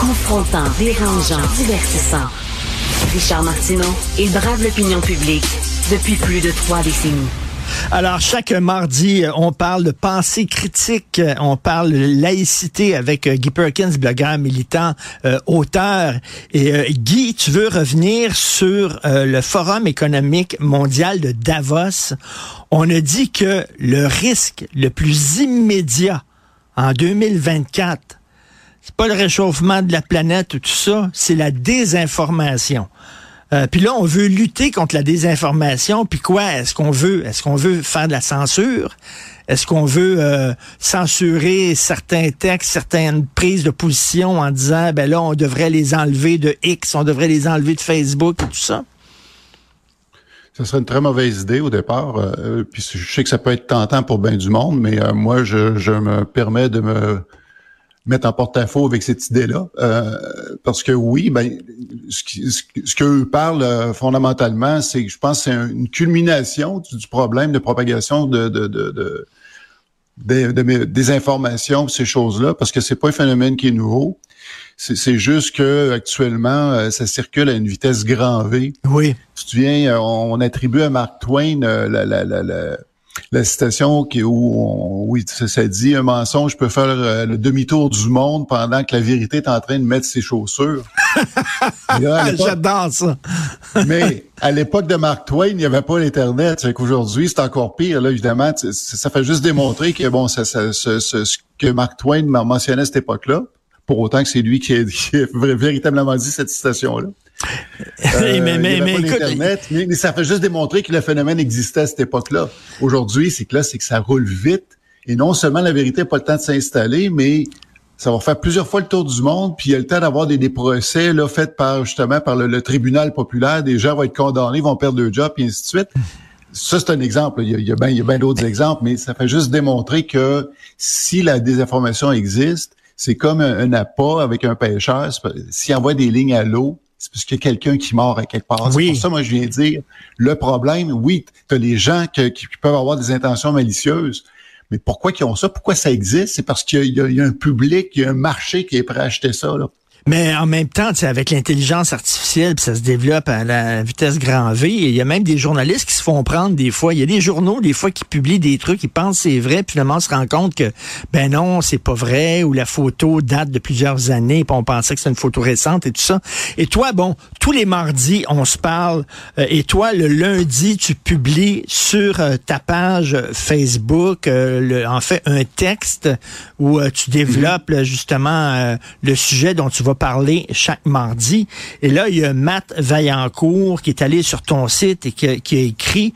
Confrontant, dérangeant, divertissant. Richard Martineau, il brave l'opinion publique depuis plus de trois décennies. Alors, chaque mardi, on parle de pensée critique, on parle de laïcité avec euh, Guy Perkins, blogueur, militant, euh, auteur. Et euh, Guy, tu veux revenir sur le Forum économique mondial de Davos. On a dit que le risque le plus immédiat en 2024, pas le réchauffement de la planète ou tout ça, c'est la désinformation. Euh, puis là, on veut lutter contre la désinformation. Puis quoi? Est-ce qu'on veut Est-ce qu'on veut faire de la censure? Est-ce qu'on veut euh, censurer certains textes, certaines prises de position en disant ben là, on devrait les enlever de X, on devrait les enlever de Facebook et tout ça? Ce serait une très mauvaise idée au départ. Euh, puis je sais que ça peut être tentant pour bien du monde, mais moi, je, je, me permets de me mettre en porte-à-faux avec cette idée-là. Euh, parce que oui, ben, ce, ce, qu'eux parlent euh, fondamentalement, c'est que je pense que c'est une culmination du, problème de propagation de, de, de, de des informations, ces choses-là, parce que c'est pas un phénomène qui est nouveau. C'est juste que actuellement, euh, ça circule à une vitesse grand V. Oui. Tu te souviens, on, attribue à Mark Twain la, la, la la citation qui où oui ça, dit un mensonge peut faire euh, le demi-tour du monde pendant que la vérité est en train de mettre ses chaussures. J'adore ça. mais à l'époque de Mark Twain, il n'y avait pas l'internet. C'est qu'aujourd'hui, c'est encore pire. Là, évidemment, ça fait juste démontrer que bon, ça, ça, ce que Mark Twain mentionnait à cette époque-là, pour autant que c'est lui qui a, qui a, véritablement dit cette citation-là. Euh, mais, mais, mais, mais, ça fait juste démontrer que le phénomène existait à cette époque-là. Aujourd'hui, c'est que là, c'est que ça roule vite. Et non seulement la vérité n'a pas le temps de s'installer, mais ça va faire plusieurs fois le tour du monde, puis il y a le temps d'avoir des, des, procès là, faits par justement par le, tribunal populaire. Des gens vont être condamnés, vont perdre leur job, et ainsi de suite. Ça, c'est un exemple. Il y a, il y a bien ben d'autres exemples, mais ça fait juste démontrer que si la désinformation existe, c'est comme un, un appât avec un pêcheur. S'il envoie des lignes à l'eau, c'est parce qu'il y a quelqu'un qui mord à quelque part. C'est pour ça, moi, je viens dire, le problème, oui, tu as les gens qui, peuvent avoir des intentions malicieuses, mais pourquoi ils ont ça? Pourquoi ça existe? C'est parce qu'il y, y, a un public, il y a un marché qui est prêt à acheter ça. Là. Mais en même temps, avec l'intelligence artificielle, ça se développe à la vitesse grand V. il y a même des journalistes qui se font prendre des fois. Il y a des journaux des fois qui publient des trucs, ils pensent c'est vrai, puis finalement on se rend compte que ben non, c'est pas vrai, ou la photo date de plusieurs années, puis on pensait que c'est une photo récente et tout ça. Et toi, bon, tous les mardis on se parle. Euh, et toi, le lundi, tu publies sur euh, ta page Facebook, euh, le, en fait, un texte où tu développes justement le sujet dont tu vas parler chaque mardi. Et là, il y a Matt Vaillancourt qui est allé sur ton site et qui, a, écrit,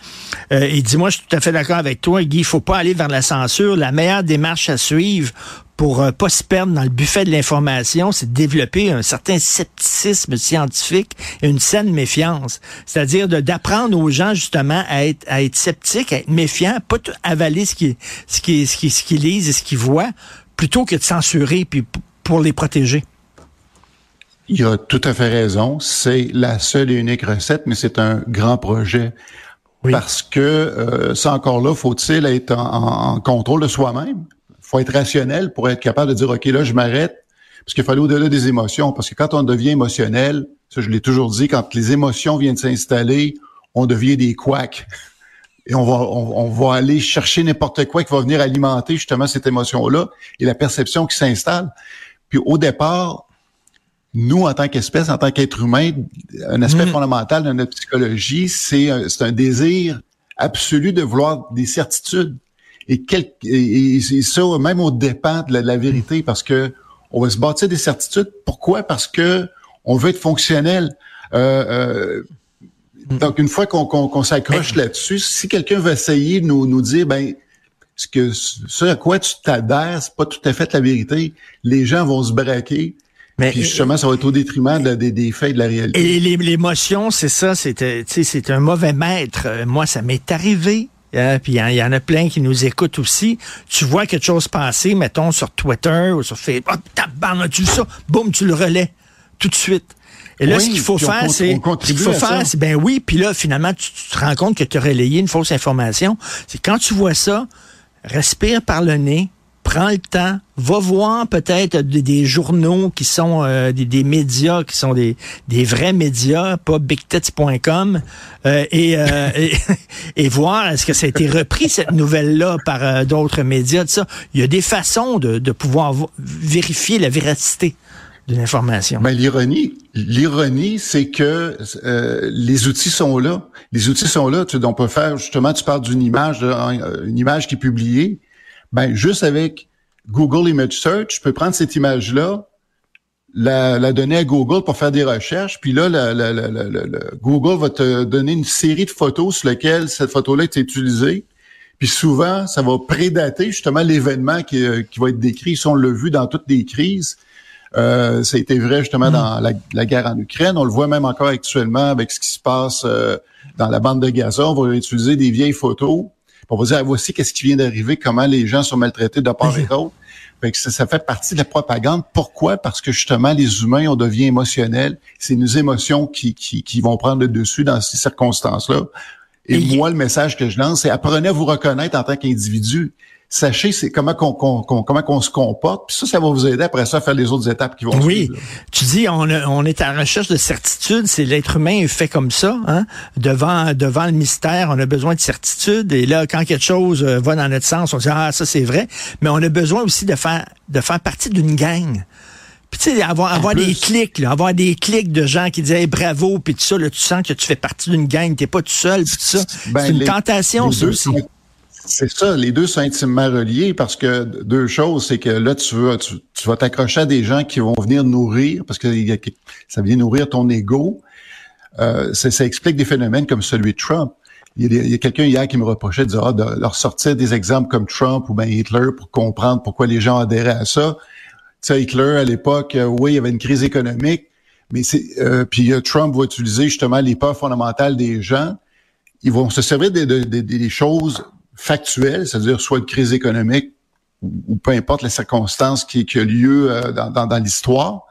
euh, il dit, moi, je suis tout à fait d'accord avec toi, Guy, il faut pas aller vers la censure. La meilleure démarche à suivre pour euh, pas se perdre dans le buffet de l'information, c'est de développer un certain scepticisme scientifique et une saine méfiance. C'est-à-dire d'apprendre aux gens justement à être, à être sceptiques, à être méfiants, pas avaler ce qu'ils lisent et ce qu'ils voient, plutôt que de censurer puis pour les protéger. Il a tout à fait raison. C'est la seule et unique recette, mais c'est un grand projet. Parce que euh, ça encore là, faut-il être en, contrôle de soi-même? faut être rationnel pour être capable de dire, OK, là, je m'arrête. Parce qu'il faut aller au-delà des émotions. Parce que quand on devient émotionnel, ça je l'ai toujours dit, quand les émotions viennent s'installer, on devient des couacs. Et on va, on va aller chercher n'importe quoi qui va venir alimenter justement cette émotion-là et la perception qui s'installe. Puis au départ, nous, en tant qu'espèce, en tant qu'être humain, un aspect mm. fondamental de notre psychologie, c'est un, un désir absolu de vouloir des certitudes. Et, quel, et, ça, même au dépend de la, vérité, parce que on va se bâtir des certitudes. Pourquoi? Parce que on veut être fonctionnel. Euh, euh, mm. donc, une fois qu'on s'accroche là-dessus, si quelqu'un veut essayer de nous, nous dire, ben, ce que ce à quoi tu t'adhères, c'est pas tout à fait la vérité, les gens vont se braquer mais, Puis justement, ça va être au détriment des faits de la réalité. Et l'émotion, c'est ça, c'est c'est un mauvais maître. Euh, moi, ça m'est arrivé. Hein, puis il y, en a plein qui nous écoutent aussi. Tu vois quelque chose passer, mettons, sur Twitter ou sur Facebook. Tabarnak, tu ça? Boum, tu le relais tout de suite. Et là, ce qu'il faut faire, c'est, ce qu'il faut faire, c'est, ben oui, puis là, finalement, tu, te rends compte que tu as relayé une fausse information. C'est quand tu vois ça, respire par le nez, prends le temps, va voir peut-être des, journaux qui sont euh, des, médias, qui sont des, des vrais médias, pas bigtits.com, euh, et, euh, et, voir est-ce que ça a été repris, cette nouvelle-là, par d'autres médias. Ça. Il y a des façons de, de pouvoir vérifier la véracité d'une information. Ben, l'ironie, l'ironie, c'est que les outils sont là. Les outils sont là. Tu, on peut faire justement. Tu parles d'une image, une image qui est publiée. Ben, juste avec Google Image Search, je peux prendre cette image-là, la, donner à Google pour faire des recherches, puis là, Google va te donner une série de photos sur lesquelles cette photo-là est utilisée. Puis souvent, ça va prédater justement l'événement qui, euh, qui, va être décrit. Si on l'a vu dans toutes les crises, euh, ça a été vrai justement mm. dans la, guerre en Ukraine. On le voit même encore actuellement avec ce qui se passe euh, dans la bande de Gaza. On va utiliser des vieilles photos on va dire, ah, voici qu'est-ce qui vient d'arriver, comment les gens sont maltraités de part et d'autre. Ça, ça, fait partie de la propagande. Pourquoi? Parce que justement, les humains, on devient émotionnels. C'est nos émotions qui, qui, qui vont prendre le dessus dans ces circonstances-là. Et, moi, le message que je lance, c'est apprenez à vous reconnaître en tant qu'individu sachez c'est comment qu'on, comment qu'on se comporte. Puis ça, ça va vous aider après ça à faire les autres étapes qui vont oui. Tu dis on, on est à la recherche de certitude. C'est l'être humain est fait comme ça. Hein? Devant devant le mystère, on a besoin de certitude. Et là, quand quelque chose euh, va dans notre sens, on dit ah ça c'est vrai. Mais on a besoin aussi de faire de faire partie d'une gang. Puis tu sais, avoir, avoir des clics, là, avoir des clics de gens qui disent bravo, puis tout ça, là, tu sens que tu fais partie d'une gang, t'es pas tout seul, puis tout ça. Ben, c'est une tentation, ça aussi. C'est ça, les deux sont intimement reliés parce que deux choses, c'est que là, tu, veux, tu, vas t'accrocher à des gens qui vont venir nourrir, parce que ça vient nourrir ton ego. Euh, ça, explique des phénomènes comme celui de Trump. Il y a, quelqu'un hier qui me reprochait de, de leur sortir des exemples comme Trump ou ben Hitler pour comprendre pourquoi les gens adhéraient à ça. Tu sais, Hitler, à l'époque, euh, oui, il y avait une crise économique, mais c'est euh, puis Trump va utiliser justement les peurs fondamentales des gens. Ils vont se servir des, des choses factuel, c'est-à-dire soit une crise économique ou, peu importe les circonstances qui, qui a lieu euh, dans, dans, dans l'histoire,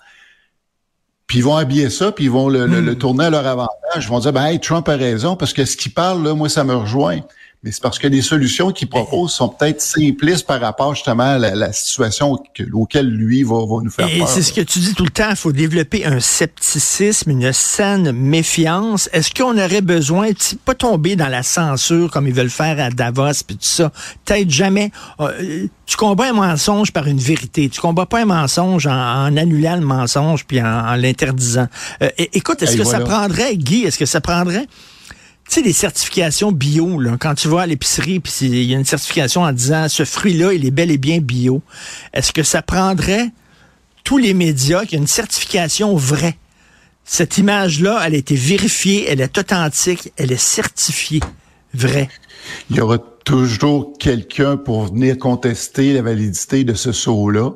puis ils vont habiller ça, puis ils vont le, le, hmm. tourner à leur avantage. Ils vont dire, ben, hey, Trump a raison, parce que ce qu'il parle, là, moi, ça me rejoint mais c'est parce que les solutions qu'il propose sont peut-être simplistes par rapport justement à la, situation auquel lui va, va nous faire Et c'est ce que tu dis tout le temps, il faut développer un scepticisme, une saine méfiance. Est-ce qu'on aurait besoin, de pas tomber dans la censure comme ils veulent faire à Davos et tout ça, peut-être jamais... Euh, tu combats un mensonge par une vérité. Tu combats pas un mensonge en, annulant le mensonge puis en, l'interdisant. Euh, écoute, est-ce que ça prendrait, Guy, est-ce que ça prendrait tu sais, des certifications bio, là, quand tu vas à l'épicerie, puis il y a une certification en disant ce fruit-là, il est bel et bien bio. Est-ce que ça prendrait tous les médias qu'il y une certification vraie? Cette image-là, elle a été vérifiée, elle est authentique, elle est certifiée vraie. Il y aura toujours quelqu'un pour venir contester la validité de ce saut-là.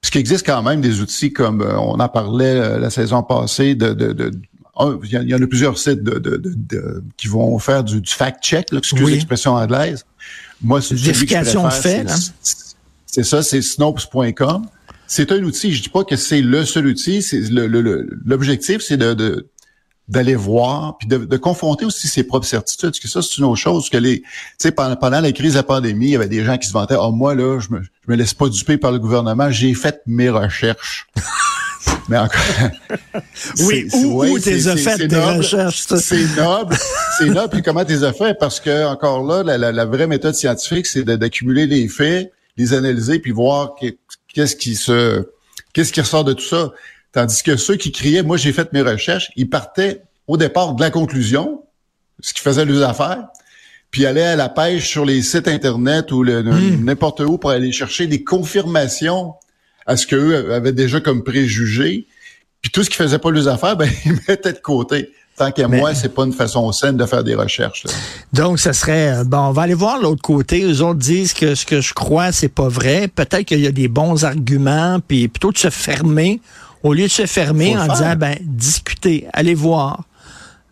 Parce qu'il existe quand même des outils comme euh, on en parlait euh, la saison passée de il y, en a plusieurs sites de, qui vont faire du, fact-check, excusez l'expression anglaise. Moi, c'est vérification fait. C'est ça, c'est snopes.com. C'est un outil. Je dis pas que c'est le seul outil. L'objectif, c'est de, d'aller voir puis de, confronter aussi ses propres certitudes. Parce que ça, c'est une autre chose. Que les, tu sais, pendant, pendant la crise de la pandémie, il y avait des gens qui se vantaient. Oh, moi là, je me, je me laisse pas duper par le gouvernement. J'ai fait mes recherches. Mais encore. oui, où, où t'es fait tes recherches? C'est noble. c'est noble. Puis comment t'es fait? Parce que, encore là, la, la, vraie méthode scientifique, c'est d'accumuler les faits, les analyser, puis voir qu'est-ce qui se, qu'est-ce qui ressort de tout ça. Tandis que ceux qui criaient, moi, j'ai fait mes recherches, ils partaient au départ de la conclusion, ce qui faisait leurs affaires, puis allaient à la pêche sur les sites Internet ou hmm. n'importe où pour aller chercher des confirmations à ce qu'eux avaient déjà comme préjugés. Puis tout ce qui faisait pas les affaires, ben, ils mettaient de côté. Tant qu'à moi, c'est pas une façon saine de faire des recherches. Donc, ça serait euh, bon. On va aller voir l'autre côté. Les autres disent que ce que je crois, c'est pas vrai. Peut-être qu'il y a des bons arguments, puis plutôt de se fermer, au lieu de se fermer en disant, ben, discuter, allez voir.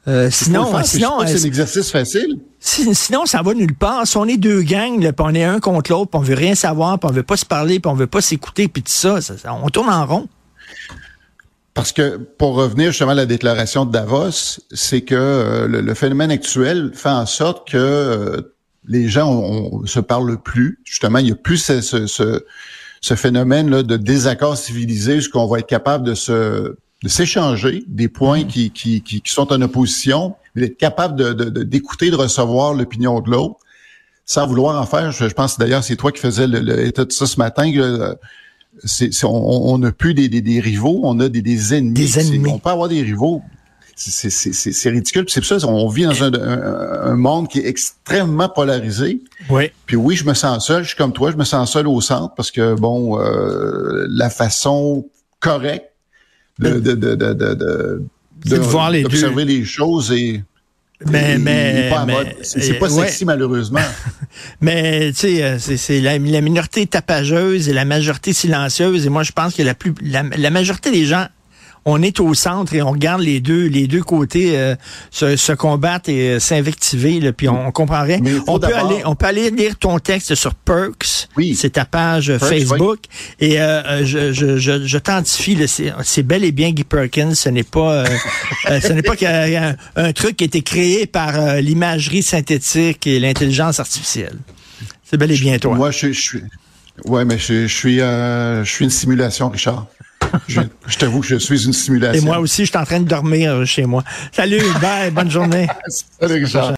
Euh, sinon, sinon, c'est un exercice facile. sinon, ça va nulle part. Si on est deux gangs, puis on est un contre l'autre, puis on veut rien savoir, puis on veut pas se parler, puis on veut pas s'écouter, puis tout ça, on tourne en rond. Parce que pour revenir justement à la déclaration de Davos, c'est que euh, le, phénomène actuel fait en sorte que euh, les gens on, se parlent plus. Justement, il y a plus ce, ce, ce, phénomène là de désaccord civilisé, ce qu'on va être capable de se de s'échanger des points qui, qui, qui, sont en opposition, d'être capable de, d'écouter, de, recevoir l'opinion de l'autre, sans vouloir en faire. Je, pense d'ailleurs c'est toi qui faisais l'état de ça ce matin. Que, c'est, on n'a plus des, des, rivaux, on a des, des ennemis. Des ennemis. On peut avoir des rivaux. C'est ridicule. C'est pour ça on vit dans un, un, monde qui est extrêmement polarisé. Oui. Puis oui, je me sens seul. Je suis comme toi, je me sens seul au centre parce que bon, euh, la façon correcte de de de de de, voir les d'observer les choses et mais, mais, c'est pas sexy malheureusement. mais tu sais, euh, c'est la, la, minorité tapageuse et la majorité silencieuse. Et moi, je pense que la plus la majorité des gens on est au centre et on regarde les deux, les deux côtés euh, se, combattre et euh, s'invectiver, puis on, comprendrait. On peut aller, on peut aller lire ton texte sur Perks, oui. c'est ta page Facebook, et euh, je, je, je, je c'est bel et bien Guy Perkins, ce n'est pas, ce n'est pas qu'un un truc qui a été créé par l'imagerie synthétique et l'intelligence artificielle. C'est bel et bien toi. Moi, je, je suis, ouais, mais je, je suis, je suis une simulation, Richard je, t'avoue que je suis une simulation. Et moi aussi, je suis en train de dormir chez moi. Salut, bye, bonne journée. Salut, Richard.